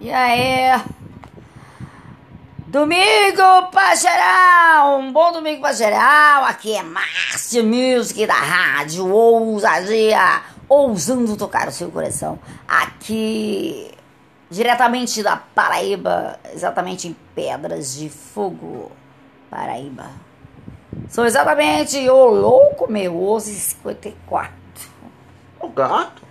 E aí? Domingo pra geral! Um bom domingo pra geral! Aqui é Márcio Music da Rádio Ousadia, ousando tocar o seu coração. Aqui, diretamente da Paraíba, exatamente em Pedras de Fogo, Paraíba. Sou exatamente o louco meu, 11 54 O gato?